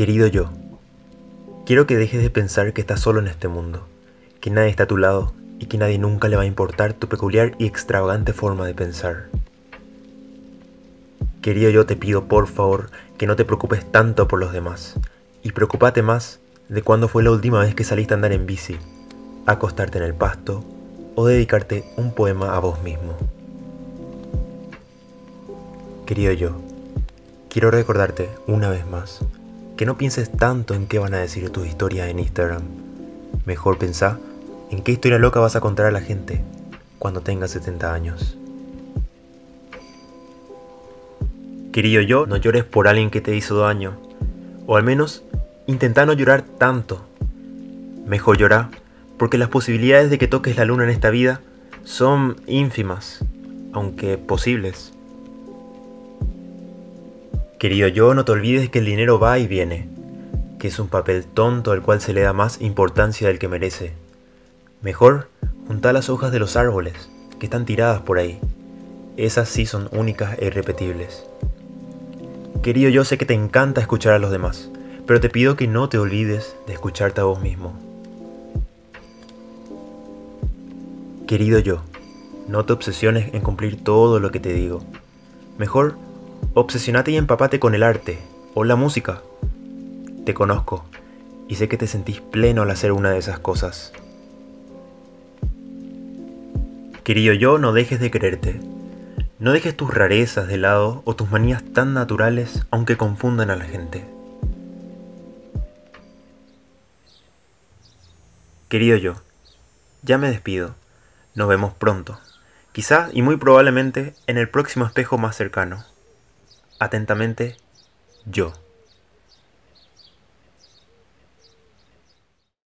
Querido yo, quiero que dejes de pensar que estás solo en este mundo, que nadie está a tu lado y que nadie nunca le va a importar tu peculiar y extravagante forma de pensar. Querido yo, te pido por favor que no te preocupes tanto por los demás y preocupate más de cuándo fue la última vez que saliste a andar en bici, acostarte en el pasto o dedicarte un poema a vos mismo. Querido yo, quiero recordarte una vez más que no pienses tanto en qué van a decir tus historias en Instagram. Mejor pensá en qué historia loca vas a contar a la gente cuando tengas 70 años. Querido yo, no llores por alguien que te hizo daño. O al menos, intenta no llorar tanto. Mejor llorar porque las posibilidades de que toques la luna en esta vida son ínfimas, aunque posibles. Querido yo, no te olvides que el dinero va y viene, que es un papel tonto al cual se le da más importancia del que merece. Mejor, junta las hojas de los árboles, que están tiradas por ahí. Esas sí son únicas e irrepetibles. Querido yo, sé que te encanta escuchar a los demás, pero te pido que no te olvides de escucharte a vos mismo. Querido yo, no te obsesiones en cumplir todo lo que te digo. Mejor, Obsesionate y empapate con el arte o la música. Te conozco y sé que te sentís pleno al hacer una de esas cosas. Querido yo, no dejes de quererte. No dejes tus rarezas de lado o tus manías tan naturales aunque confundan a la gente. Querido yo, ya me despido. Nos vemos pronto. Quizá y muy probablemente en el próximo espejo más cercano. Atentamente, yo.